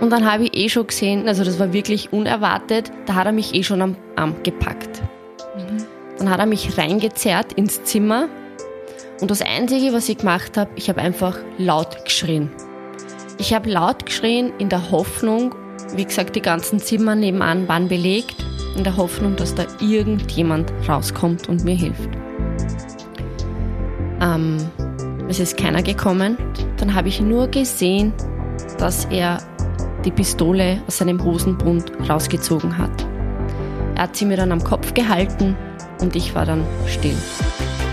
Und dann habe ich eh schon gesehen, also das war wirklich unerwartet, da hat er mich eh schon am Arm gepackt. Dann hat er mich reingezerrt ins Zimmer und das Einzige, was ich gemacht habe, ich habe einfach laut geschrien. Ich habe laut geschrien in der Hoffnung, wie gesagt, die ganzen Zimmer nebenan waren belegt, in der Hoffnung, dass da irgendjemand rauskommt und mir hilft. Ähm, es ist keiner gekommen. Dann habe ich nur gesehen, dass er die Pistole aus seinem Hosenbund rausgezogen hat. Er hat sie mir dann am Kopf gehalten und ich war dann still.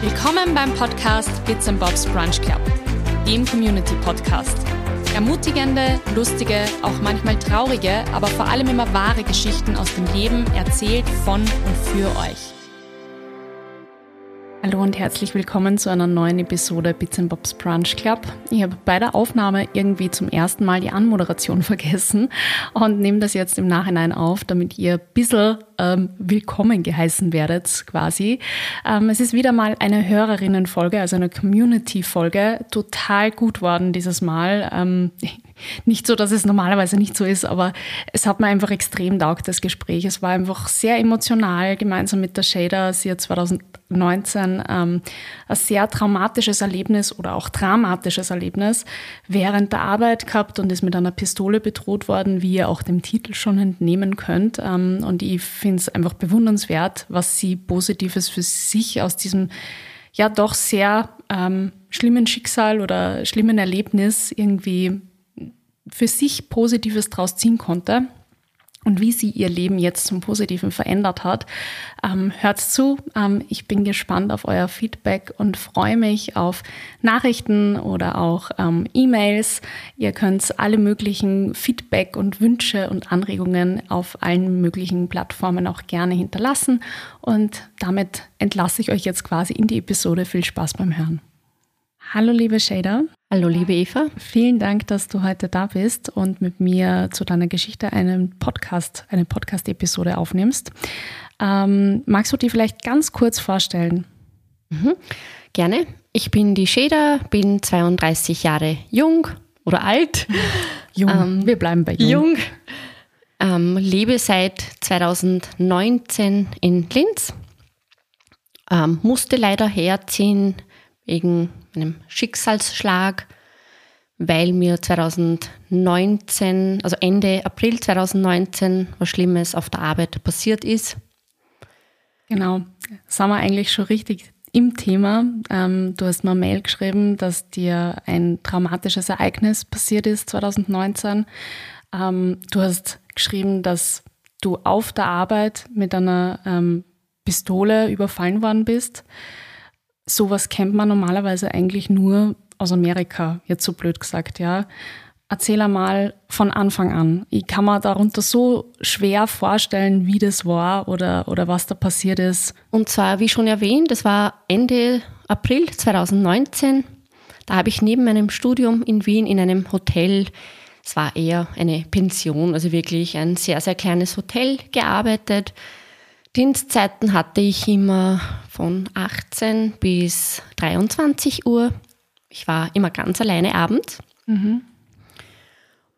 Willkommen beim Podcast Bits and Bobs Brunch Club, dem Community Podcast. Ermutigende, lustige, auch manchmal traurige, aber vor allem immer wahre Geschichten aus dem Leben erzählt von und für euch. Hallo und herzlich willkommen zu einer neuen Episode Bits Bobs Brunch Club. Ich habe bei der Aufnahme irgendwie zum ersten Mal die Anmoderation vergessen und nehme das jetzt im Nachhinein auf, damit ihr ein bisschen ähm, willkommen geheißen werdet quasi. Ähm, es ist wieder mal eine Hörerinnenfolge, also eine Community-Folge. Total gut worden dieses Mal. Ähm, nicht so, dass es normalerweise nicht so ist, aber es hat mir einfach extrem taugt, das Gespräch. Es war einfach sehr emotional, gemeinsam mit der Shader. Sie hat 2019 ähm, ein sehr traumatisches Erlebnis oder auch dramatisches Erlebnis während der Arbeit gehabt und ist mit einer Pistole bedroht worden, wie ihr auch dem Titel schon entnehmen könnt. Ähm, und ich finde es einfach bewundernswert, was sie Positives für sich aus diesem ja doch sehr ähm, schlimmen Schicksal oder schlimmen Erlebnis irgendwie für sich Positives draus ziehen konnte und wie sie ihr Leben jetzt zum Positiven verändert hat. Ähm, hört zu. Ähm, ich bin gespannt auf euer Feedback und freue mich auf Nachrichten oder auch ähm, E-Mails. Ihr könnt alle möglichen Feedback und Wünsche und Anregungen auf allen möglichen Plattformen auch gerne hinterlassen. Und damit entlasse ich euch jetzt quasi in die Episode. Viel Spaß beim Hören. Hallo liebe Shader. Hallo liebe Eva. Vielen Dank, dass du heute da bist und mit mir zu deiner Geschichte einen Podcast, eine Podcast-Episode aufnimmst. Ähm, magst du dir vielleicht ganz kurz vorstellen? Mhm. Gerne. Ich bin die Shader, bin 32 Jahre jung oder alt. Jung. Ähm, Wir bleiben bei jung. Jung. Ähm, lebe seit 2019 in Linz. Ähm, musste leider herziehen wegen einem Schicksalsschlag, weil mir 2019, also Ende April 2019, was Schlimmes auf der Arbeit passiert ist. Genau, sind wir eigentlich schon richtig im Thema. Ähm, du hast mir eine Mail geschrieben, dass dir ein traumatisches Ereignis passiert ist 2019. Ähm, du hast geschrieben, dass du auf der Arbeit mit einer ähm, Pistole überfallen worden bist sowas kennt man normalerweise eigentlich nur aus Amerika, jetzt so blöd gesagt, ja. Erzähl einmal von Anfang an. Ich kann mir darunter so schwer vorstellen, wie das war oder, oder was da passiert ist. Und zwar, wie schon erwähnt, das war Ende April 2019. Da habe ich neben meinem Studium in Wien in einem Hotel, es war eher eine Pension, also wirklich ein sehr, sehr kleines Hotel gearbeitet. Dienstzeiten hatte ich immer von 18 bis 23 Uhr. Ich war immer ganz alleine abends. Mhm.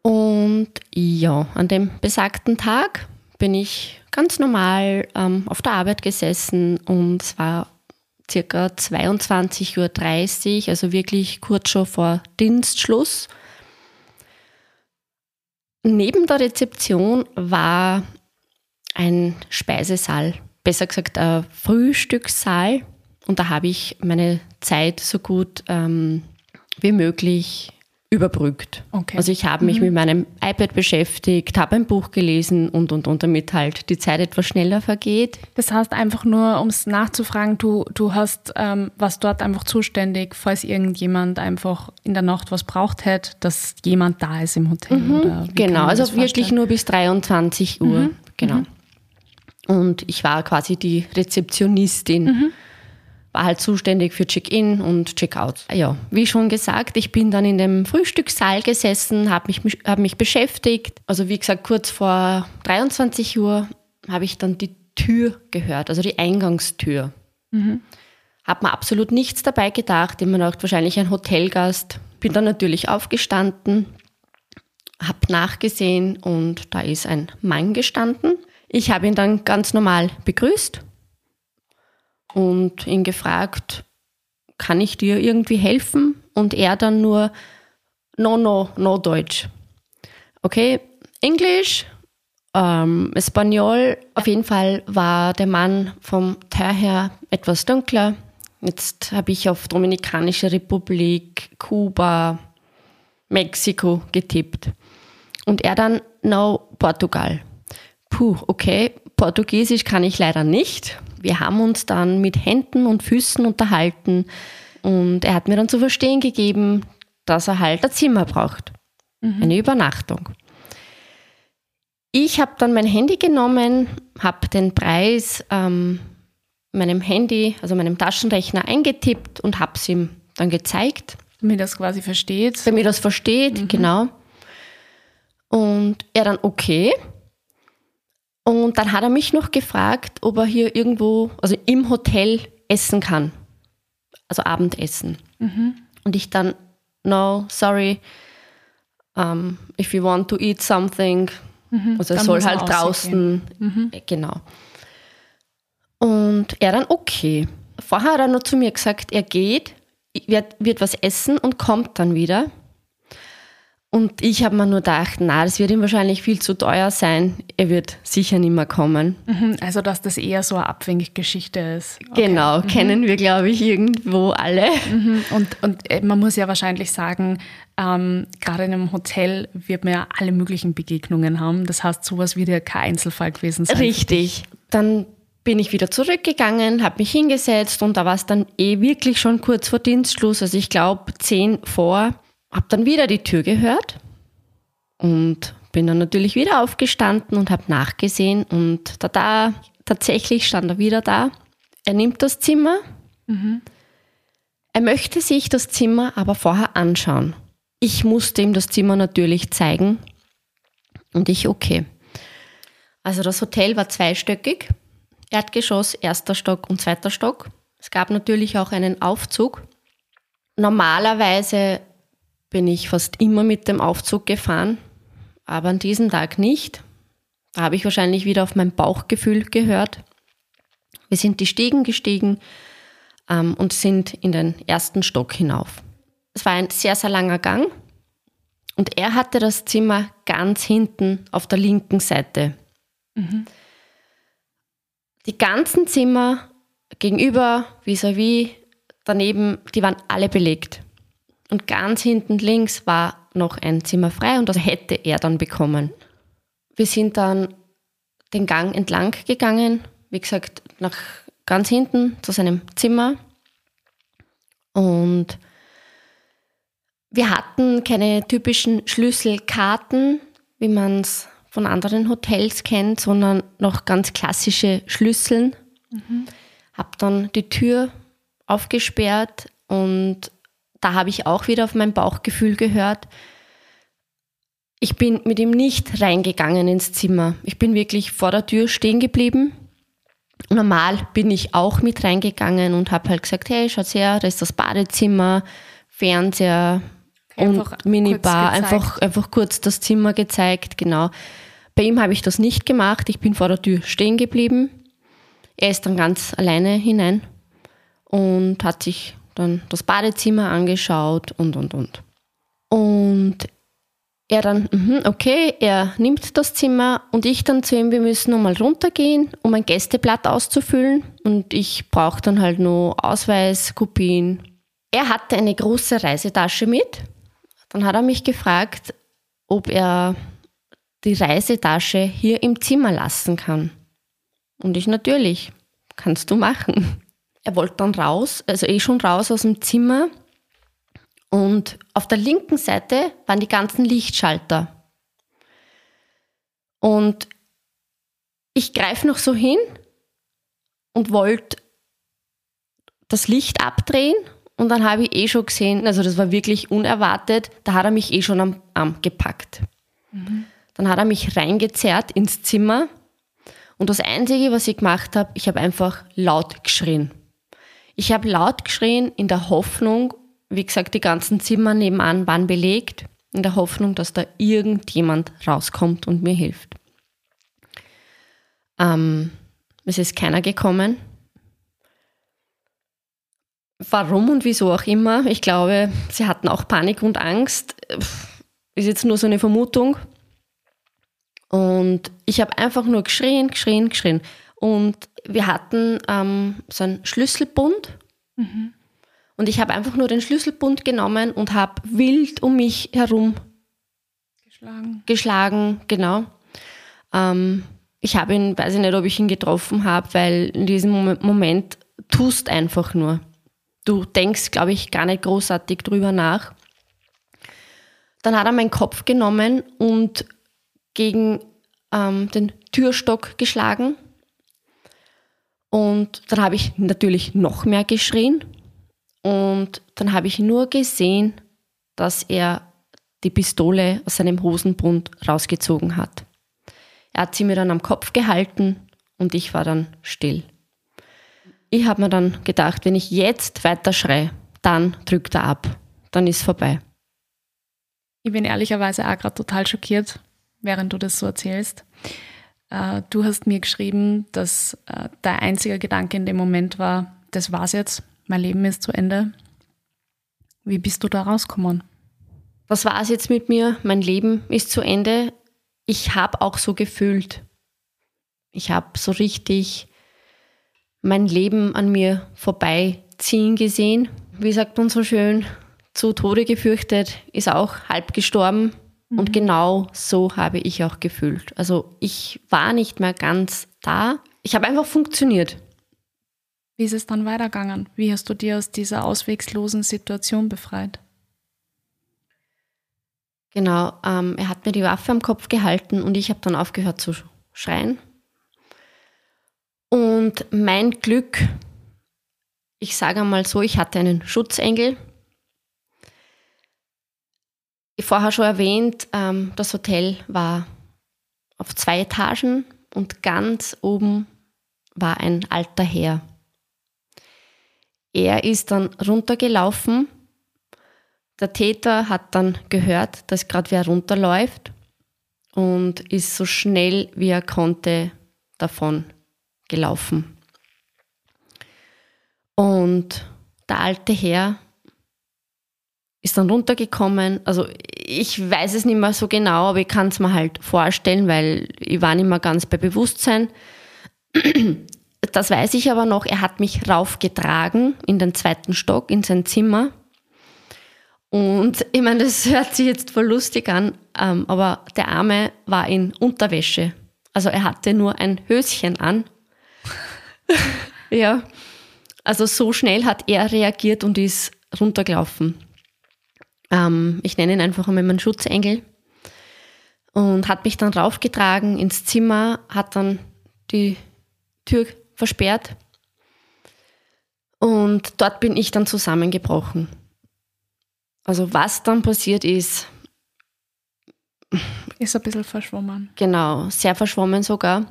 Und ja, an dem besagten Tag bin ich ganz normal ähm, auf der Arbeit gesessen und es war circa 22.30 Uhr, also wirklich kurz schon vor Dienstschluss. Neben der Rezeption war ein Speisesaal, besser gesagt ein Frühstückssaal. Und da habe ich meine Zeit so gut ähm, wie möglich überbrückt. Okay. Also ich habe mich mhm. mit meinem iPad beschäftigt, habe ein Buch gelesen und, und, und, damit halt die Zeit etwas schneller vergeht. Das heißt einfach nur, um es nachzufragen, du, du hast ähm, was dort einfach zuständig, falls irgendjemand einfach in der Nacht was braucht hätte, dass jemand da ist im Hotel. Mhm. genau, also wirklich nur bis 23 Uhr. Mhm. Genau. Und ich war quasi die Rezeptionistin. Mhm. War halt zuständig für Check-in und Check-out. Ja, wie schon gesagt, ich bin dann in dem Frühstückssaal gesessen, habe mich, hab mich beschäftigt. Also wie gesagt, kurz vor 23 Uhr habe ich dann die Tür gehört, also die Eingangstür. Mhm. Habe mir absolut nichts dabei gedacht. Immer noch wahrscheinlich ein Hotelgast. Bin dann natürlich aufgestanden habe nachgesehen und da ist ein Mann gestanden. Ich habe ihn dann ganz normal begrüßt und ihn gefragt, kann ich dir irgendwie helfen? Und er dann nur, no, no, no Deutsch. Okay, Englisch, ähm, Espanol. Auf jeden Fall war der Mann vom Teil her etwas dunkler. Jetzt habe ich auf Dominikanische Republik, Kuba, Mexiko getippt. Und er dann, no, Portugal. Puh, okay, Portugiesisch kann ich leider nicht. Wir haben uns dann mit Händen und Füßen unterhalten und er hat mir dann zu verstehen gegeben, dass er halt ein Zimmer braucht. Mhm. Eine Übernachtung. Ich habe dann mein Handy genommen, habe den Preis ähm, meinem Handy, also meinem Taschenrechner eingetippt und habe es ihm dann gezeigt. Damit er es quasi versteht. Damit er es versteht, mhm. genau. Und er dann okay. Und dann hat er mich noch gefragt, ob er hier irgendwo, also im Hotel essen kann. Also Abendessen. Mhm. Und ich dann, no, sorry, um, if you want to eat something, mhm. also er soll halt draußen, mhm. Äh, genau. Und er dann, okay. Vorher hat er noch zu mir gesagt, er geht, wird, wird was essen und kommt dann wieder. Und ich habe mir nur gedacht, na, das wird ihm wahrscheinlich viel zu teuer sein. Er wird sicher nicht mehr kommen. Mhm, also, dass das eher so eine Abwänggeschichte ist. Okay. Genau, mhm. kennen wir, glaube ich, irgendwo alle. Mhm. Und, und äh, man muss ja wahrscheinlich sagen, ähm, gerade in einem Hotel wird man ja alle möglichen Begegnungen haben. Das heißt, sowas wird ja kein Einzelfall gewesen sein. Richtig. Dann bin ich wieder zurückgegangen, habe mich hingesetzt und da war es dann eh wirklich schon kurz vor Dienstschluss. Also ich glaube zehn vor habe dann wieder die Tür gehört und bin dann natürlich wieder aufgestanden und habe nachgesehen und da, da tatsächlich stand er wieder da. Er nimmt das Zimmer. Mhm. Er möchte sich das Zimmer aber vorher anschauen. Ich musste ihm das Zimmer natürlich zeigen und ich okay. Also das Hotel war zweistöckig, Erdgeschoss, erster Stock und zweiter Stock. Es gab natürlich auch einen Aufzug. Normalerweise bin ich fast immer mit dem Aufzug gefahren, aber an diesem Tag nicht. Da habe ich wahrscheinlich wieder auf mein Bauchgefühl gehört. Wir sind die Stiegen gestiegen ähm, und sind in den ersten Stock hinauf. Es war ein sehr, sehr langer Gang und er hatte das Zimmer ganz hinten auf der linken Seite. Mhm. Die ganzen Zimmer gegenüber, vis-à-vis, -vis, daneben, die waren alle belegt. Und ganz hinten links war noch ein Zimmer frei und das hätte er dann bekommen. Wir sind dann den Gang entlang gegangen, wie gesagt, nach ganz hinten zu seinem Zimmer. Und wir hatten keine typischen Schlüsselkarten, wie man es von anderen Hotels kennt, sondern noch ganz klassische Schlüsseln. Mhm. Hab dann die Tür aufgesperrt und da habe ich auch wieder auf mein Bauchgefühl gehört. Ich bin mit ihm nicht reingegangen ins Zimmer. Ich bin wirklich vor der Tür stehen geblieben. Normal bin ich auch mit reingegangen und habe halt gesagt, hey, schaut her, da ist das Badezimmer, Fernseher einfach und Minibar. Einfach, einfach kurz das Zimmer gezeigt, genau. Bei ihm habe ich das nicht gemacht. Ich bin vor der Tür stehen geblieben. Er ist dann ganz alleine hinein und hat sich dann das Badezimmer angeschaut und, und, und. Und er dann, mhm, okay, er nimmt das Zimmer und ich dann zu ihm, wir müssen nochmal runtergehen, um ein Gästeblatt auszufüllen. Und ich brauche dann halt nur Ausweis, Kopien. Er hatte eine große Reisetasche mit. Dann hat er mich gefragt, ob er die Reisetasche hier im Zimmer lassen kann. Und ich natürlich, kannst du machen. Er wollte dann raus, also eh schon raus aus dem Zimmer. Und auf der linken Seite waren die ganzen Lichtschalter. Und ich greife noch so hin und wollte das Licht abdrehen. Und dann habe ich eh schon gesehen, also das war wirklich unerwartet, da hat er mich eh schon am Arm gepackt. Mhm. Dann hat er mich reingezerrt ins Zimmer. Und das Einzige, was ich gemacht habe, ich habe einfach laut geschrien. Ich habe laut geschrien in der Hoffnung, wie gesagt, die ganzen Zimmer nebenan waren belegt, in der Hoffnung, dass da irgendjemand rauskommt und mir hilft. Ähm, es ist keiner gekommen. Warum und wieso auch immer. Ich glaube, sie hatten auch Panik und Angst. Ist jetzt nur so eine Vermutung. Und ich habe einfach nur geschrien, geschrien, geschrien. Und wir hatten ähm, so einen Schlüsselbund. Mhm. Und ich habe einfach nur den Schlüsselbund genommen und habe wild um mich herum geschlagen. Geschlagen, genau. Ähm, ich habe ihn, weiß ich nicht, ob ich ihn getroffen habe, weil in diesem Moment tust einfach nur. Du denkst, glaube ich, gar nicht großartig drüber nach. Dann hat er meinen Kopf genommen und gegen ähm, den Türstock geschlagen. Und dann habe ich natürlich noch mehr geschrien. Und dann habe ich nur gesehen, dass er die Pistole aus seinem Hosenbund rausgezogen hat. Er hat sie mir dann am Kopf gehalten und ich war dann still. Ich habe mir dann gedacht, wenn ich jetzt weiter schreie, dann drückt er ab. Dann ist vorbei. Ich bin ehrlicherweise auch gerade total schockiert, während du das so erzählst. Äh, du hast mir geschrieben, dass äh, dein einziger Gedanke in dem Moment war, das war's jetzt, mein Leben ist zu Ende. Wie bist du da rausgekommen? Das war's jetzt mit mir, mein Leben ist zu Ende. Ich habe auch so gefühlt. Ich habe so richtig mein Leben an mir vorbeiziehen gesehen. Wie sagt man so schön, zu Tode gefürchtet, ist auch halb gestorben. Mhm. Und genau so habe ich auch gefühlt. Also ich war nicht mehr ganz da. Ich habe einfach funktioniert. Wie ist es dann weitergegangen? Wie hast du dir aus dieser auswegslosen Situation befreit? Genau, ähm, er hat mir die Waffe am Kopf gehalten und ich habe dann aufgehört zu schreien. Und mein Glück, ich sage einmal so, ich hatte einen Schutzengel. Wie vorher schon erwähnt, ähm, das Hotel war auf zwei Etagen und ganz oben war ein alter Herr. Er ist dann runtergelaufen. Der Täter hat dann gehört, dass gerade wer runterläuft und ist so schnell wie er konnte davon gelaufen. Und der alte Herr ist dann runtergekommen. Also ich weiß es nicht mehr so genau, aber ich kann es mir halt vorstellen, weil ich war nicht mehr ganz bei Bewusstsein. Das weiß ich aber noch, er hat mich raufgetragen in den zweiten Stock, in sein Zimmer. Und ich meine, das hört sich jetzt voll lustig an, ähm, aber der Arme war in Unterwäsche. Also er hatte nur ein Höschen an. ja. Also so schnell hat er reagiert und ist runtergelaufen. Ähm, ich nenne ihn einfach einmal meinen Schutzengel. Und hat mich dann raufgetragen ins Zimmer, hat dann die Tür versperrt. Und dort bin ich dann zusammengebrochen. Also was dann passiert ist. Ist ein bisschen verschwommen. Genau, sehr verschwommen sogar.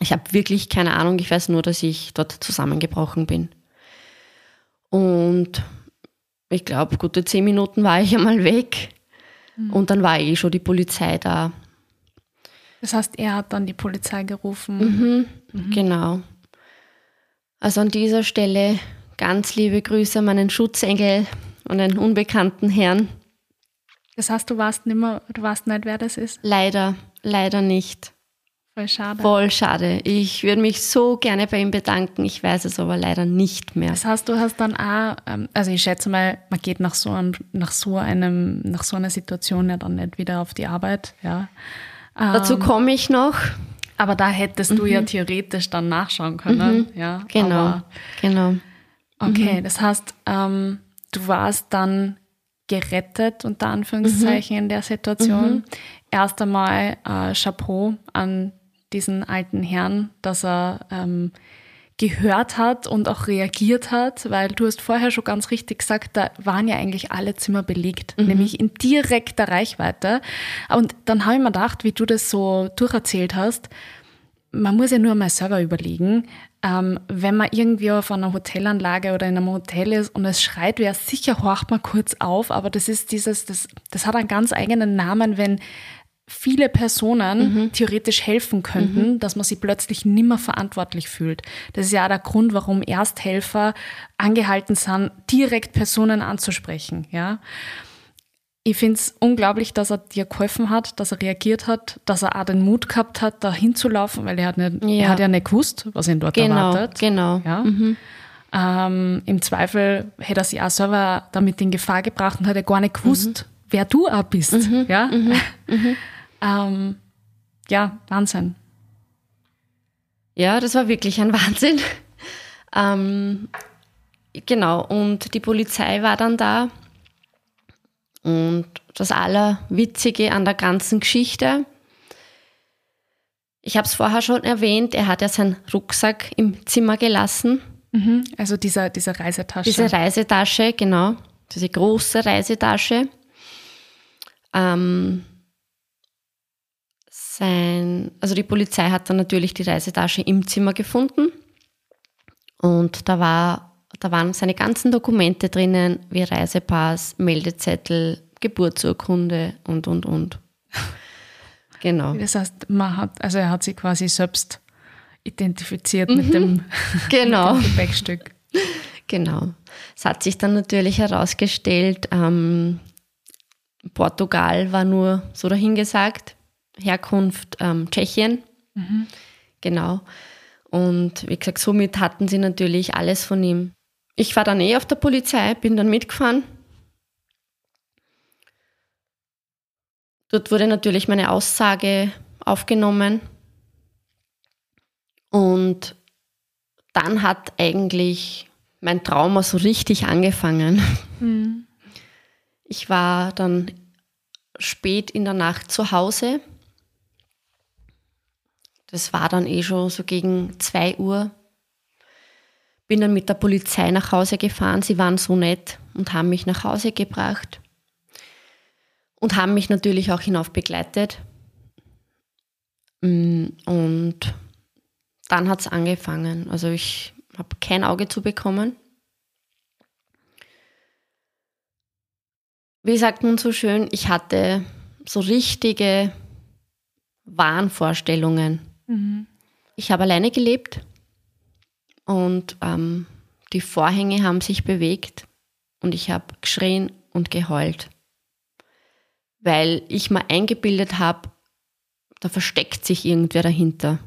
Ich habe wirklich keine Ahnung, ich weiß nur, dass ich dort zusammengebrochen bin. Und ich glaube, gute zehn Minuten war ich einmal weg. Mhm. Und dann war eh schon die Polizei da. Das heißt, er hat dann die Polizei gerufen. Mhm, mhm. Genau. Also an dieser Stelle ganz liebe Grüße an meinen Schutzengel und einen unbekannten Herrn. Das heißt, du warst nicht mehr, du weißt nicht, wer das ist? Leider, leider nicht. Voll schade. Voll schade. Ich würde mich so gerne bei ihm bedanken. Ich weiß es aber leider nicht mehr. Das heißt, du hast dann auch, ähm, also ich schätze mal, man geht nach so, einem, nach so einem, nach so einer Situation ja dann nicht wieder auf die Arbeit, ja. Dazu ähm, komme ich noch. Aber da hättest mhm. du ja mhm. theoretisch dann nachschauen können. Mhm. Ja, genau, aber, genau. Okay, mhm. das heißt, ähm, du warst dann gerettet, unter Anführungszeichen, in der Situation. Mhm. Erst einmal äh, Chapeau an diesen alten Herrn, dass er ähm, gehört hat und auch reagiert hat, weil du hast vorher schon ganz richtig gesagt, da waren ja eigentlich alle Zimmer belegt, mhm. nämlich in direkter Reichweite. Und dann habe ich mir gedacht, wie du das so durcherzählt hast, man muss ja nur mal selber überlegen, ähm, wenn man irgendwie auf einer Hotelanlage oder in einem Hotel ist und es schreit wer, sicher horcht man kurz auf, aber das ist dieses, das, das hat einen ganz eigenen Namen, wenn viele Personen mhm. theoretisch helfen könnten, mhm. dass man sich plötzlich nimmer verantwortlich fühlt. Das ist ja auch der Grund, warum Ersthelfer angehalten sind, direkt Personen anzusprechen, ja. Ich finde es unglaublich, dass er dir geholfen hat, dass er reagiert hat, dass er auch den Mut gehabt hat, da hinzulaufen, weil er hat, nicht, ja. er hat ja nicht gewusst, was ihn dort genau, erwartet. Genau. Ja? Mhm. Ähm, Im Zweifel hätte er sich auch selber damit in Gefahr gebracht und hätte gar nicht gewusst, mhm. wer du auch bist. Mhm. Ja? Ähm, ja, Wahnsinn. Ja, das war wirklich ein Wahnsinn. ähm, genau, und die Polizei war dann da und das Allerwitzige an der ganzen Geschichte, ich habe es vorher schon erwähnt, er hat ja seinen Rucksack im Zimmer gelassen. Mhm, also dieser, diese Reisetasche. Diese Reisetasche, genau. Diese große Reisetasche. Ähm, sein, also die Polizei hat dann natürlich die Reisetasche im Zimmer gefunden. Und da war da waren seine ganzen Dokumente drinnen, wie Reisepass, Meldezettel, Geburtsurkunde und, und, und. Genau. Das heißt, man hat, also er hat sich quasi selbst identifiziert mhm. mit dem, genau. mit dem Gepäckstück. Genau. Es hat sich dann natürlich herausgestellt, ähm, Portugal war nur so dahingesagt, Herkunft ähm, Tschechien. Mhm. Genau. Und wie gesagt, somit hatten sie natürlich alles von ihm. Ich war dann eh auf der Polizei, bin dann mitgefahren. Dort wurde natürlich meine Aussage aufgenommen. Und dann hat eigentlich mein Trauma so richtig angefangen. Mhm. Ich war dann spät in der Nacht zu Hause. Das war dann eh schon so gegen 2 Uhr bin dann mit der Polizei nach Hause gefahren. Sie waren so nett und haben mich nach Hause gebracht und haben mich natürlich auch hinauf begleitet. Mm, und dann hat es angefangen. Also ich habe kein Auge zu bekommen. Wie sagt man so schön, ich hatte so richtige Wahnvorstellungen. Mhm. Ich habe alleine gelebt und ähm, die Vorhänge haben sich bewegt und ich habe geschrien und geheult, weil ich mir eingebildet habe, da versteckt sich irgendwer dahinter.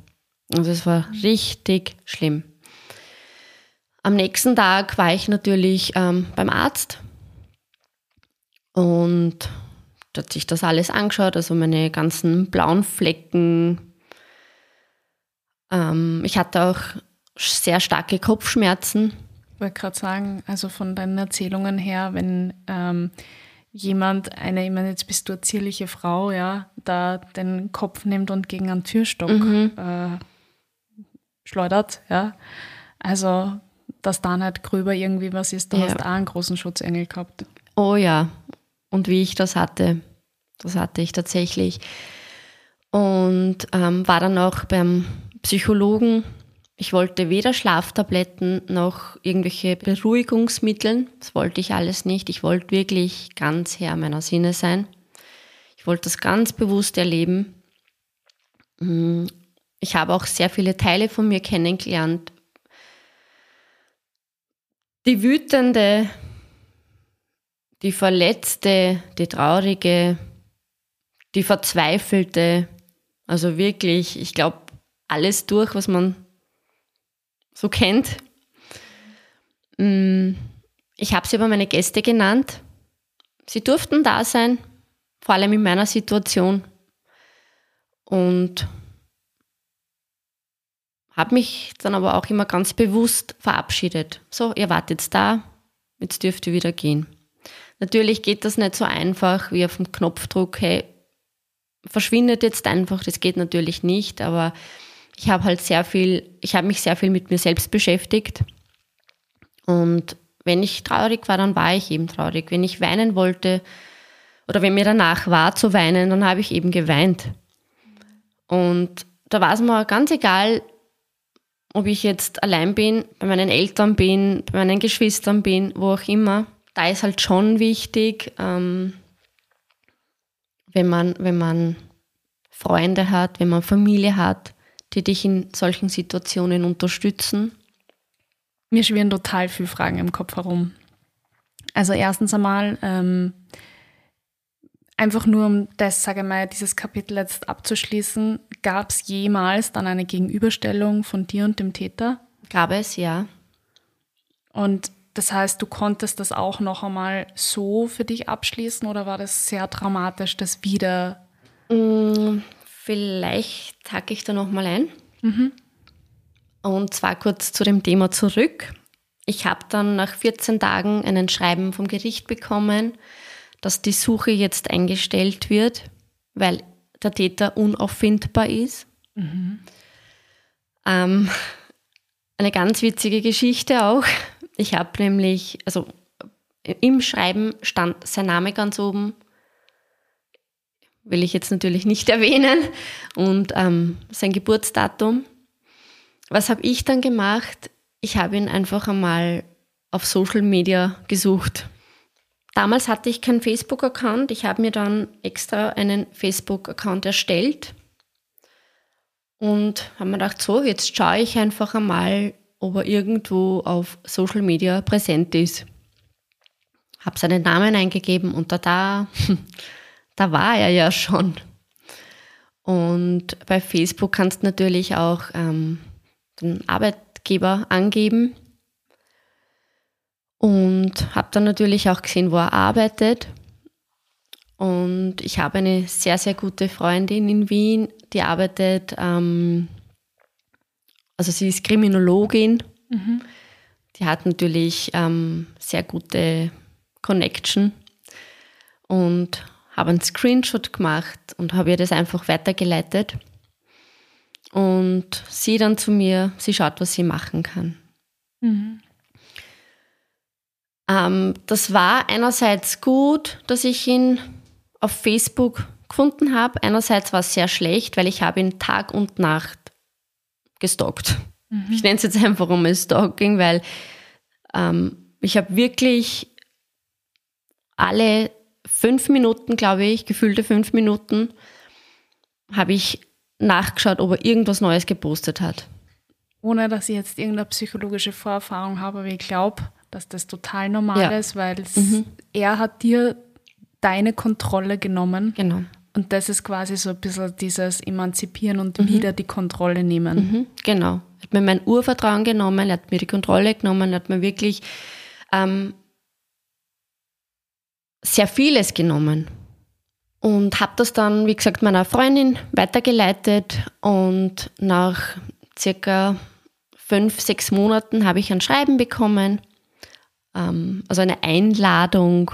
Also es war richtig schlimm. Am nächsten Tag war ich natürlich ähm, beim Arzt und hat sich das alles angeschaut, also meine ganzen blauen Flecken. Ähm, ich hatte auch sehr starke Kopfschmerzen. Ich wollte gerade sagen, also von deinen Erzählungen her, wenn ähm, jemand, eine, ich meine, jetzt bist du eine zierliche Frau, ja, da den Kopf nimmt und gegen einen Türstock mhm. äh, schleudert, ja. Also, dass da nicht gröber irgendwie was ist, da ja. hast du auch einen großen Schutzengel gehabt. Oh ja, und wie ich das hatte, das hatte ich tatsächlich. Und ähm, war dann auch beim Psychologen ich wollte weder Schlaftabletten noch irgendwelche Beruhigungsmittel. Das wollte ich alles nicht. Ich wollte wirklich ganz Herr meiner Sinne sein. Ich wollte das ganz bewusst erleben. Mm, ich habe auch sehr viele Teile von mir kennengelernt. Die wütende, die verletzte, die traurige, die verzweifelte. Also wirklich, ich glaube, alles durch, was man so kennt. Mm, ich habe sie aber meine Gäste genannt. Sie durften da sein, vor allem in meiner Situation. Und habe mich dann aber auch immer ganz bewusst verabschiedet. So, ihr wart jetzt da, jetzt dürft ihr wieder gehen. Natürlich geht das nicht so einfach wie auf dem Knopfdruck, hey, verschwindet jetzt einfach, das geht natürlich nicht, aber ich habe halt sehr viel, ich habe mich sehr viel mit mir selbst beschäftigt. Und wenn ich traurig war, dann war ich eben traurig. Wenn ich weinen wollte oder wenn mir danach war zu weinen, dann habe ich eben geweint. Und da war es mir ganz egal, ob ich jetzt allein bin, bei meinen Eltern bin, bei meinen Geschwistern bin, wo auch immer. Da ist halt schon wichtig, ähm, wenn, man, wenn man Freunde hat, wenn man Familie hat, die dich in solchen Situationen unterstützen. Mir schwirren total viele Fragen im Kopf herum. Also erstens einmal, ähm, einfach nur um das, sage ich mal, dieses Kapitel jetzt abzuschließen, gab es jemals dann eine Gegenüberstellung von dir und dem Täter? Gab es, ja. Und das heißt, du konntest das auch noch einmal so für dich abschließen oder war das sehr dramatisch, das wieder? Mm, vielleicht hacke ich da noch mal ein. Mhm. Und zwar kurz zu dem Thema zurück. Ich habe dann nach 14 Tagen einen Schreiben vom Gericht bekommen, dass die Suche jetzt eingestellt wird, weil der Täter unauffindbar ist. Mhm. Ähm, eine ganz witzige Geschichte auch. Ich habe nämlich, also im Schreiben stand sein Name ganz oben, will ich jetzt natürlich nicht erwähnen, und ähm, sein Geburtsdatum. Was habe ich dann gemacht? Ich habe ihn einfach einmal auf Social Media gesucht. Damals hatte ich keinen Facebook-Account. Ich habe mir dann extra einen Facebook-Account erstellt und habe mir gedacht, so, jetzt schaue ich einfach einmal, ob er irgendwo auf Social Media präsent ist. Habe seinen Namen eingegeben und da, da, da war er ja schon. Und bei Facebook kannst du natürlich auch ähm, den Arbeitgeber angeben. Und habe dann natürlich auch gesehen, wo er arbeitet. Und ich habe eine sehr, sehr gute Freundin in Wien, die arbeitet, ähm, also sie ist Kriminologin. Mhm. Die hat natürlich ähm, sehr gute Connection und habe einen Screenshot gemacht und habe ihr das einfach weitergeleitet. Und sie dann zu mir, sie schaut, was sie machen kann. Mhm. Ähm, das war einerseits gut, dass ich ihn auf Facebook gefunden habe. Einerseits war es sehr schlecht, weil ich habe ihn Tag und Nacht gestalkt. Mhm. Ich nenne es jetzt einfach um Stalking, weil ähm, ich habe wirklich alle fünf Minuten, glaube ich, gefühlte fünf Minuten, habe ich nachgeschaut, ob er irgendwas Neues gepostet hat. Ohne dass ich jetzt irgendeine psychologische Vorerfahrung habe, aber ich glaube, dass das total normal ja. ist, weil mhm. er hat dir deine Kontrolle genommen. Genau. Und das ist quasi so ein bisschen dieses Emanzipieren und mhm. wieder die Kontrolle nehmen. Mhm. Genau. Er hat mir mein Urvertrauen genommen, er hat mir die Kontrolle genommen, er hat mir wirklich ähm, sehr vieles genommen. Und habe das dann, wie gesagt, meiner Freundin weitergeleitet und nach circa fünf, sechs Monaten habe ich ein Schreiben bekommen, ähm, also eine Einladung.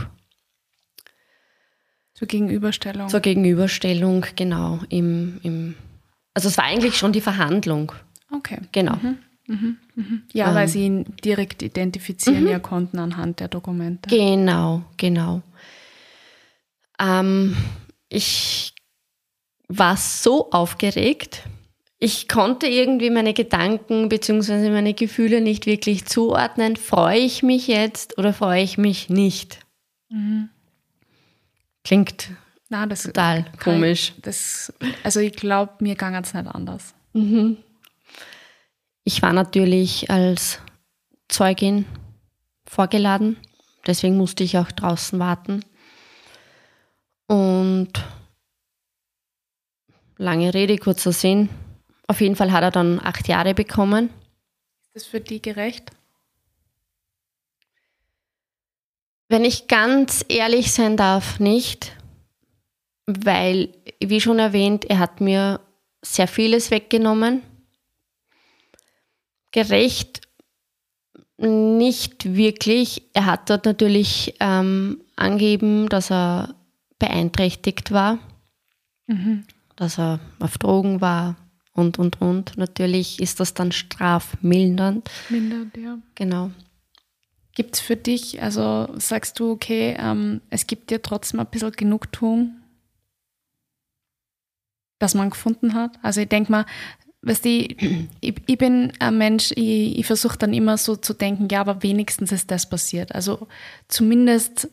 Zur Gegenüberstellung. Zur Gegenüberstellung, genau. Im, im, also es war eigentlich schon die Verhandlung. Okay. Genau. Mhm. Mhm. Mhm. Ja, ähm, weil sie ihn direkt identifizieren mhm. ja konnten anhand der Dokumente. Genau, genau. Ähm, ich war so aufgeregt, ich konnte irgendwie meine Gedanken bzw. meine Gefühle nicht wirklich zuordnen. Freue ich mich jetzt oder freue ich mich nicht? Mhm. Klingt Na, das total komisch. Ich, das, also ich glaube, mir ging es nicht anders. Mhm. Ich war natürlich als Zeugin vorgeladen, deswegen musste ich auch draußen warten. Und lange Rede, kurzer Sinn. Auf jeden Fall hat er dann acht Jahre bekommen. Ist das für die gerecht? Wenn ich ganz ehrlich sein darf, nicht, weil, wie schon erwähnt, er hat mir sehr vieles weggenommen. Gerecht nicht wirklich. Er hat dort natürlich ähm, angegeben, dass er beeinträchtigt war, mhm. dass er auf Drogen war, und, und, und. Natürlich ist das dann strafmildernd. Mindert, ja. Genau. Gibt es für dich, also sagst du, okay, ähm, es gibt dir trotzdem ein bisschen Genugtuung, das man gefunden hat? Also ich denke mal, weißt du, ich, ich bin ein Mensch, ich, ich versuche dann immer so zu denken, ja, aber wenigstens ist das passiert. Also zumindest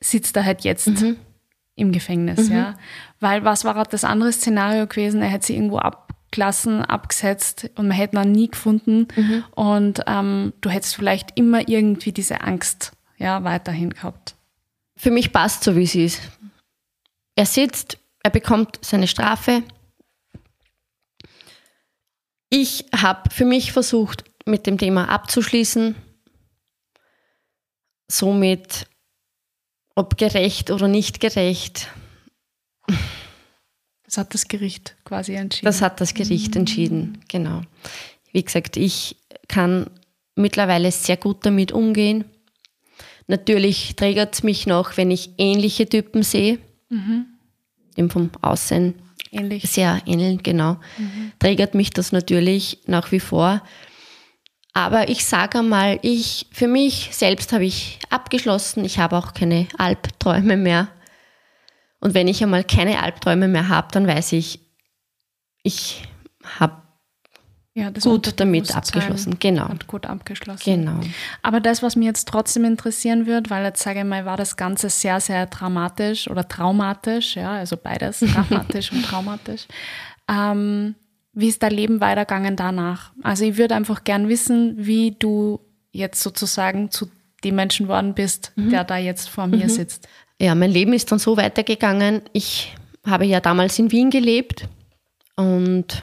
sitzt er halt jetzt mhm. Im Gefängnis, mhm. ja. Weil was war das andere Szenario gewesen? Er hätte sie irgendwo abgelassen, abgesetzt und man hätte ihn nie gefunden. Mhm. Und ähm, du hättest vielleicht immer irgendwie diese Angst ja, weiterhin gehabt. Für mich passt so, wie sie ist. Er sitzt, er bekommt seine Strafe, ich habe für mich versucht, mit dem Thema abzuschließen. Somit, ob gerecht oder nicht gerecht. Das hat das Gericht quasi entschieden. Das hat das Gericht mhm. entschieden, genau. Wie gesagt, ich kann mittlerweile sehr gut damit umgehen. Natürlich triggert es mich noch, wenn ich ähnliche Typen sehe, mhm. dem vom Aussehen ähnlich. Sehr ähnlich, genau. Mhm. Triggert mich das natürlich nach wie vor. Aber ich sage einmal, ich, für mich selbst habe ich abgeschlossen. Ich habe auch keine Albträume mehr. Und wenn ich einmal keine Albträume mehr habe, dann weiß ich, ich habe ja, gut damit abgeschlossen. Genau. Hat gut abgeschlossen. Genau. Aber das, was mich jetzt trotzdem interessieren wird, weil jetzt sage ich mal, war das Ganze sehr, sehr dramatisch oder traumatisch, ja, also beides, dramatisch und traumatisch. Ähm, wie ist dein Leben weitergegangen danach? Also ich würde einfach gern wissen, wie du jetzt sozusagen zu dem Menschen worden bist, mhm. der da jetzt vor mir mhm. sitzt. Ja, mein Leben ist dann so weitergegangen. Ich habe ja damals in Wien gelebt und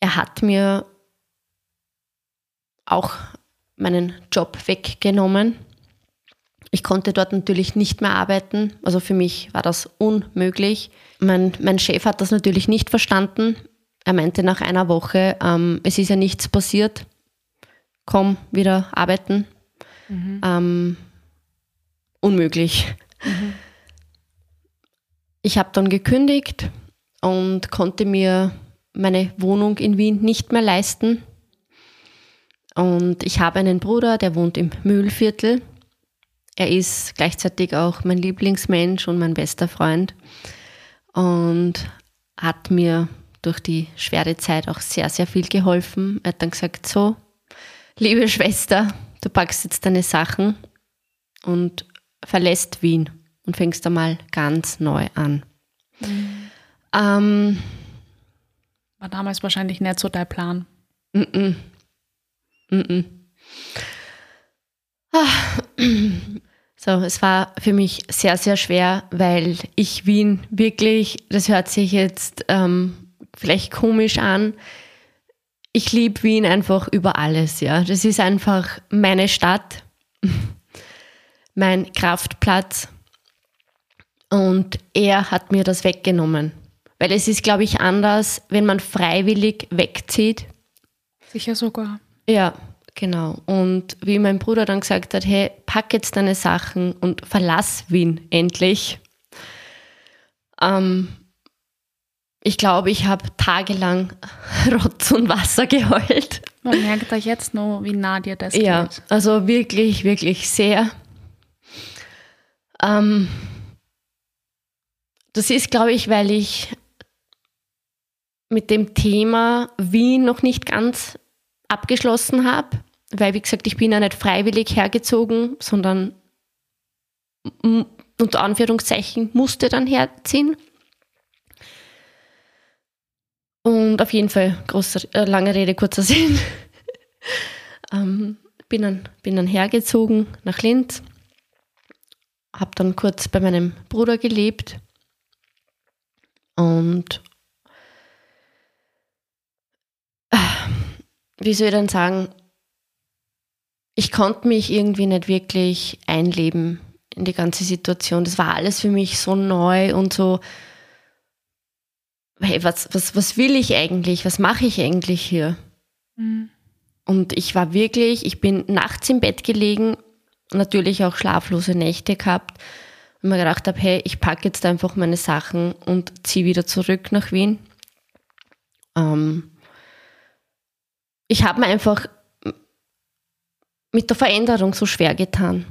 er hat mir auch meinen Job weggenommen. Ich konnte dort natürlich nicht mehr arbeiten. Also für mich war das unmöglich. Mein, mein Chef hat das natürlich nicht verstanden. Er meinte nach einer Woche, ähm, es ist ja nichts passiert. Komm, wieder arbeiten. Mhm. Ähm, unmöglich. Mhm. Ich habe dann gekündigt und konnte mir meine Wohnung in Wien nicht mehr leisten. Und ich habe einen Bruder, der wohnt im Mühlviertel. Er ist gleichzeitig auch mein Lieblingsmensch und mein bester Freund und hat mir durch die schwere Zeit auch sehr, sehr viel geholfen. Er hat dann gesagt, so, liebe Schwester, du packst jetzt deine Sachen und verlässt Wien und fängst einmal ganz neu an. Mhm. Ähm, war damals wahrscheinlich nicht so dein Plan. Mm -mm. Mm so, es war für mich sehr, sehr schwer, weil ich Wien wirklich, das hört sich jetzt ähm, vielleicht komisch an, ich liebe Wien einfach über alles, ja. Das ist einfach meine Stadt, mein Kraftplatz. Und er hat mir das weggenommen. Weil es ist, glaube ich, anders, wenn man freiwillig wegzieht. Sicher sogar. Ja, genau. Und wie mein Bruder dann gesagt hat, hey, pack jetzt deine Sachen und verlass Wien endlich. Ähm, ich glaube, ich habe tagelang Rotz und Wasser geheult. Man merkt euch jetzt noch, wie nah dir das ja, geht. Ja, also wirklich, wirklich sehr. Ähm, das ist, glaube ich, weil ich mit dem Thema Wien noch nicht ganz abgeschlossen habe, weil, wie gesagt, ich bin ja nicht freiwillig hergezogen, sondern unter Anführungszeichen musste dann herziehen. Und auf jeden Fall, große, äh, lange Rede, kurzer Sinn. ähm, bin, dann, bin dann hergezogen nach Linz, habe dann kurz bei meinem Bruder gelebt und wie soll ich dann sagen, ich konnte mich irgendwie nicht wirklich einleben in die ganze Situation. Das war alles für mich so neu und so, hey, was, was, was will ich eigentlich? Was mache ich eigentlich hier? Mhm. Und ich war wirklich, ich bin nachts im Bett gelegen, natürlich auch schlaflose Nächte gehabt und mir gedacht habe, hey, ich packe jetzt einfach meine Sachen und ziehe wieder zurück nach Wien. Ähm, ich habe mir einfach mit der Veränderung so schwer getan.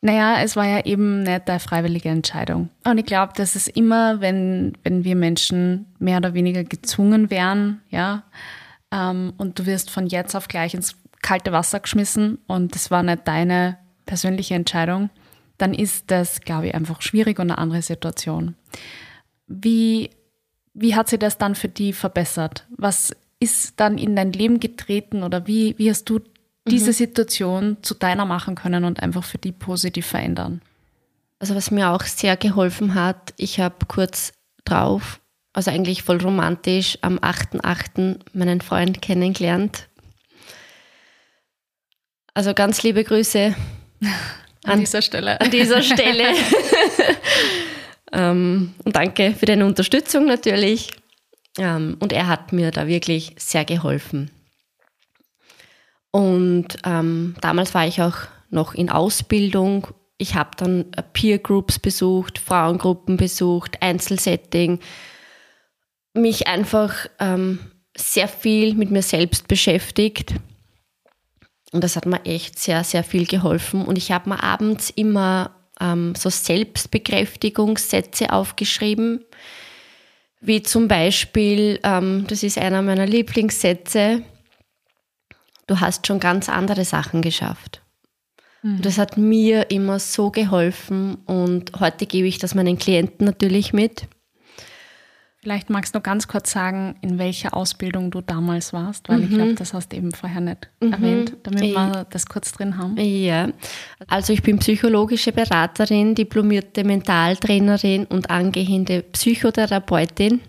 Naja, es war ja eben nicht eine freiwillige Entscheidung. Und ich glaube, dass es immer, wenn, wenn wir Menschen mehr oder weniger gezwungen wären, ja, ähm, und du wirst von jetzt auf gleich ins kalte Wasser geschmissen und das war nicht deine persönliche Entscheidung, dann ist das, glaube ich, einfach schwierig und eine andere Situation. Wie, wie hat sich das dann für die verbessert? Was ist dann in dein Leben getreten oder wie, wie hast du diese mhm. Situation zu deiner machen können und einfach für die positiv verändern? Also was mir auch sehr geholfen hat, ich habe kurz drauf, also eigentlich voll romantisch, am 8.8. meinen Freund kennengelernt. Also ganz liebe Grüße an, an dieser Stelle. An dieser Stelle. ähm, und danke für deine Unterstützung natürlich. Ähm, und er hat mir da wirklich sehr geholfen. Und ähm, damals war ich auch noch in Ausbildung. Ich habe dann Peer Groups besucht, Frauengruppen besucht, Einzelsetting, mich einfach ähm, sehr viel mit mir selbst beschäftigt und das hat mir echt sehr, sehr viel geholfen. Und ich habe mir abends immer ähm, so Selbstbekräftigungssätze aufgeschrieben, wie zum Beispiel, ähm, das ist einer meiner Lieblingssätze, du hast schon ganz andere Sachen geschafft. Mhm. Das hat mir immer so geholfen und heute gebe ich das meinen Klienten natürlich mit. Vielleicht magst du noch ganz kurz sagen, in welcher Ausbildung du damals warst, weil mhm. ich glaube, das hast du eben vorher nicht mhm. erwähnt, damit wir das kurz drin haben. Ja, also ich bin psychologische Beraterin, diplomierte Mentaltrainerin und angehende Psychotherapeutin.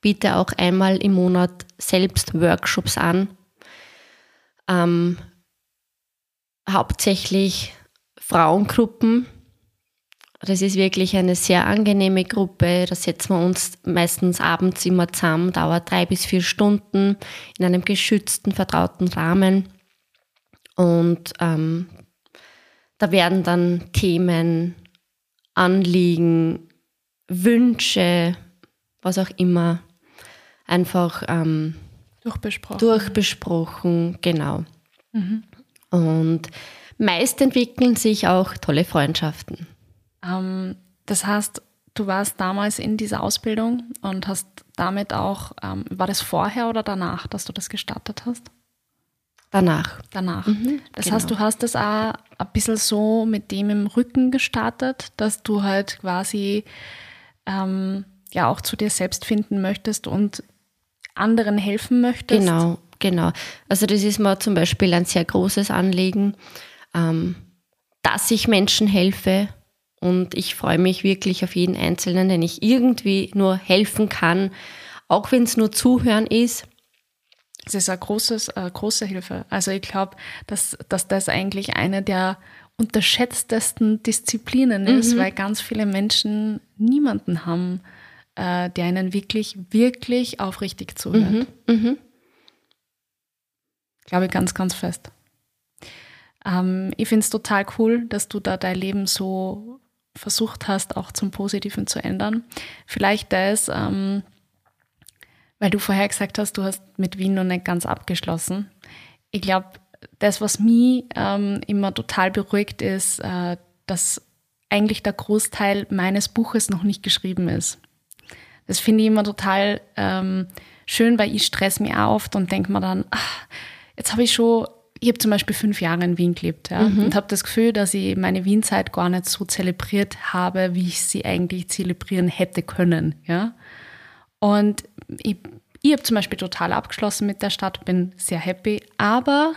Biete auch einmal im Monat selbst Workshops an. Ähm, hauptsächlich Frauengruppen, das ist wirklich eine sehr angenehme Gruppe. Da setzen wir uns meistens abends immer zusammen, dauert drei bis vier Stunden in einem geschützten, vertrauten Rahmen. Und ähm, da werden dann Themen, Anliegen, Wünsche, was auch immer, einfach ähm, durchbesprochen. durchbesprochen. Genau. Mhm. Und meist entwickeln sich auch tolle Freundschaften. Ähm, das heißt, du warst damals in dieser Ausbildung und hast damit auch, ähm, war das vorher oder danach, dass du das gestartet hast? Danach. Danach. Mhm, das genau. heißt, du hast das auch ein bisschen so mit dem im Rücken gestartet, dass du halt quasi ähm, ja auch zu dir selbst finden möchtest und anderen helfen möchtest. Genau, genau. Also das ist mir zum Beispiel ein sehr großes Anliegen, ähm, dass ich Menschen helfe, und ich freue mich wirklich auf jeden Einzelnen, den ich irgendwie nur helfen kann, auch wenn es nur Zuhören ist. Das ist eine großes, äh, große Hilfe. Also ich glaube, dass, dass das eigentlich eine der unterschätztesten Disziplinen ist, mhm. weil ganz viele Menschen niemanden haben, äh, der ihnen wirklich, wirklich aufrichtig zuhört. Mhm. Mhm. Glaube ich ganz, ganz fest. Ähm, ich finde es total cool, dass du da dein Leben so versucht hast, auch zum Positiven zu ändern. Vielleicht das, ähm, weil du vorher gesagt hast, du hast mit Wien noch nicht ganz abgeschlossen. Ich glaube, das, was mich ähm, immer total beruhigt, ist, äh, dass eigentlich der Großteil meines Buches noch nicht geschrieben ist. Das finde ich immer total ähm, schön, weil ich stress mich auch oft und denke mir dann, ach, jetzt habe ich schon ich habe zum Beispiel fünf Jahre in Wien gelebt ja, mhm. und habe das Gefühl, dass ich meine Wienzeit gar nicht so zelebriert habe, wie ich sie eigentlich zelebrieren hätte können. Ja. Und ich, ich habe zum Beispiel total abgeschlossen mit der Stadt, bin sehr happy, aber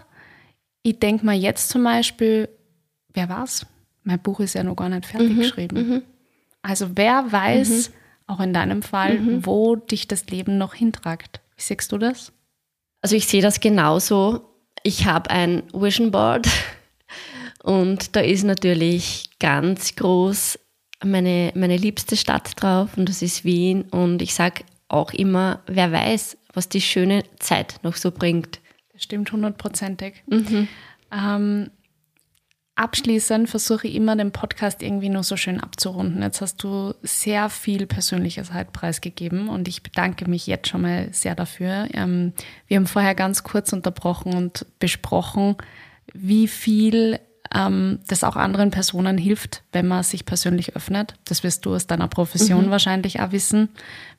ich denke mal jetzt zum Beispiel, wer war's? Mein Buch ist ja noch gar nicht fertig mhm. geschrieben. Mhm. Also wer weiß, mhm. Auch in deinem Fall, mhm. wo dich das Leben noch hintragt. Wie siehst du das? Also ich sehe das genauso ich habe ein Vision Board und da ist natürlich ganz groß meine, meine liebste Stadt drauf und das ist Wien. Und ich sage auch immer, wer weiß, was die schöne Zeit noch so bringt. Das stimmt hundertprozentig. Mhm. Ähm, abschließend versuche ich immer den Podcast irgendwie nur so schön abzurunden. Jetzt hast du sehr viel Persönliches halt preisgegeben und ich bedanke mich jetzt schon mal sehr dafür. Ähm, wir haben vorher ganz kurz unterbrochen und besprochen, wie viel ähm, das auch anderen Personen hilft, wenn man sich persönlich öffnet. Das wirst du aus deiner Profession mhm. wahrscheinlich auch wissen,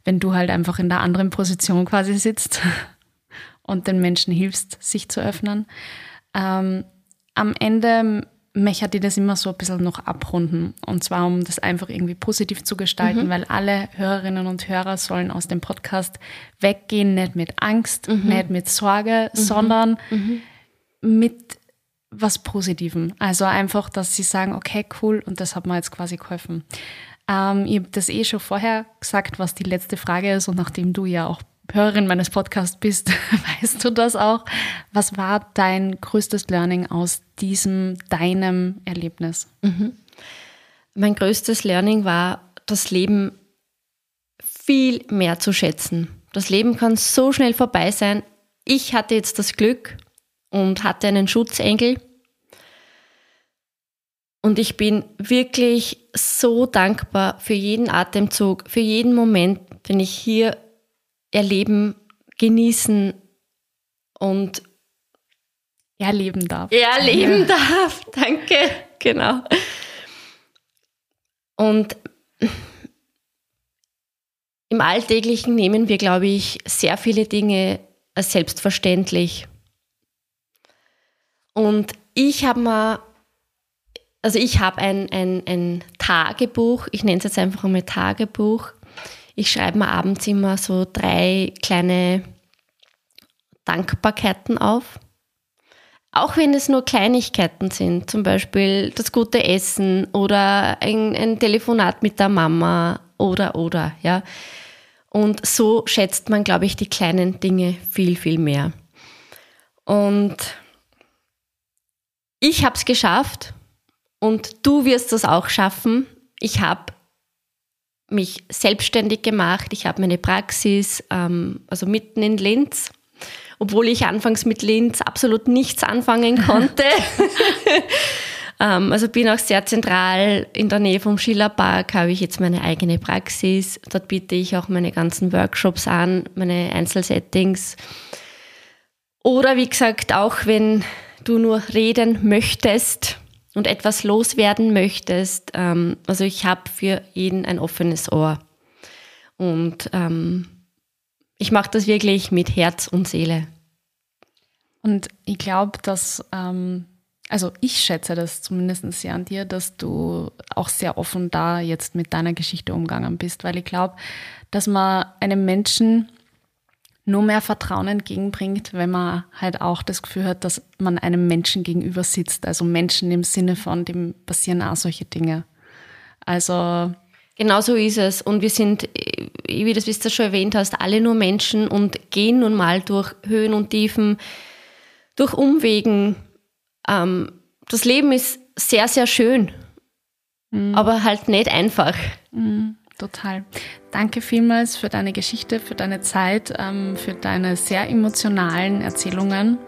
wenn du halt einfach in der anderen Position quasi sitzt und den Menschen hilfst, sich zu öffnen. Ähm, am Ende möchte ich das immer so ein bisschen noch abrunden. Und zwar, um das einfach irgendwie positiv zu gestalten, mhm. weil alle Hörerinnen und Hörer sollen aus dem Podcast weggehen, nicht mit Angst, mhm. nicht mit Sorge, mhm. sondern mhm. mit was Positivem. Also einfach, dass sie sagen, okay, cool, und das hat mir jetzt quasi geholfen. Ähm, ich habe das eh schon vorher gesagt, was die letzte Frage ist, und nachdem du ja auch Hörerin meines Podcasts bist, weißt du das auch. Was war dein größtes Learning aus diesem, deinem Erlebnis? Mhm. Mein größtes Learning war, das Leben viel mehr zu schätzen. Das Leben kann so schnell vorbei sein. Ich hatte jetzt das Glück und hatte einen Schutzengel. Und ich bin wirklich so dankbar für jeden Atemzug, für jeden Moment, den ich hier erleben, genießen und erleben darf. Erleben ja. darf, danke, genau. Und im Alltäglichen nehmen wir, glaube ich, sehr viele Dinge als selbstverständlich. Und ich habe mal, also ich habe ein, ein, ein Tagebuch, ich nenne es jetzt einfach einmal Tagebuch, ich schreibe mir abends immer so drei kleine Dankbarkeiten auf. Auch wenn es nur Kleinigkeiten sind, zum Beispiel das gute Essen oder ein, ein Telefonat mit der Mama oder oder, ja. Und so schätzt man, glaube ich, die kleinen Dinge viel, viel mehr. Und ich habe es geschafft und du wirst das auch schaffen. Ich habe mich selbstständig gemacht. Ich habe meine Praxis, ähm, also mitten in Linz, obwohl ich anfangs mit Linz absolut nichts anfangen konnte. ähm, also bin auch sehr zentral in der Nähe vom Schillerpark, habe ich jetzt meine eigene Praxis. Dort biete ich auch meine ganzen Workshops an, meine Einzelsettings. Oder wie gesagt, auch wenn du nur reden möchtest, und etwas loswerden möchtest, ähm, also ich habe für jeden ein offenes Ohr. Und ähm, ich mache das wirklich mit Herz und Seele. Und ich glaube, dass, ähm, also ich schätze das zumindest sehr an dir, dass du auch sehr offen da jetzt mit deiner Geschichte umgegangen bist, weil ich glaube, dass man einem Menschen nur mehr Vertrauen entgegenbringt, wenn man halt auch das Gefühl hat, dass man einem Menschen gegenüber sitzt. Also Menschen im Sinne von, dem passieren auch solche Dinge. Also. Genau so ist es. Und wir sind, wie du das schon erwähnt hast, alle nur Menschen und gehen nun mal durch Höhen und Tiefen, durch Umwegen. Ähm, das Leben ist sehr, sehr schön, mhm. aber halt nicht einfach. Mhm. Total. Danke vielmals für deine Geschichte, für deine Zeit, ähm, für deine sehr emotionalen Erzählungen.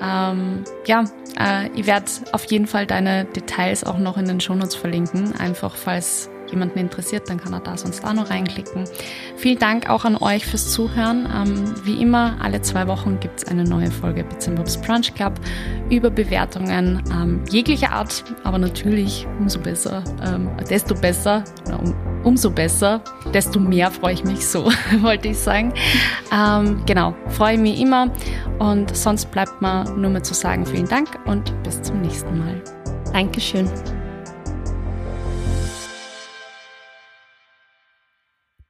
Ähm, ja, äh, ich werde auf jeden Fall deine Details auch noch in den Shownotes verlinken, einfach falls jemanden interessiert, dann kann er da sonst auch noch reinklicken. Vielen Dank auch an euch fürs Zuhören. Ähm, wie immer, alle zwei Wochen gibt es eine neue Folge Bits Brunch Club über Bewertungen ähm, jeglicher Art, aber natürlich umso besser, ähm, desto besser, um, umso besser, desto mehr freue ich mich so, wollte ich sagen. Ähm, genau, freue mich immer und sonst bleibt mir nur mehr zu sagen, vielen Dank und bis zum nächsten Mal. Dankeschön.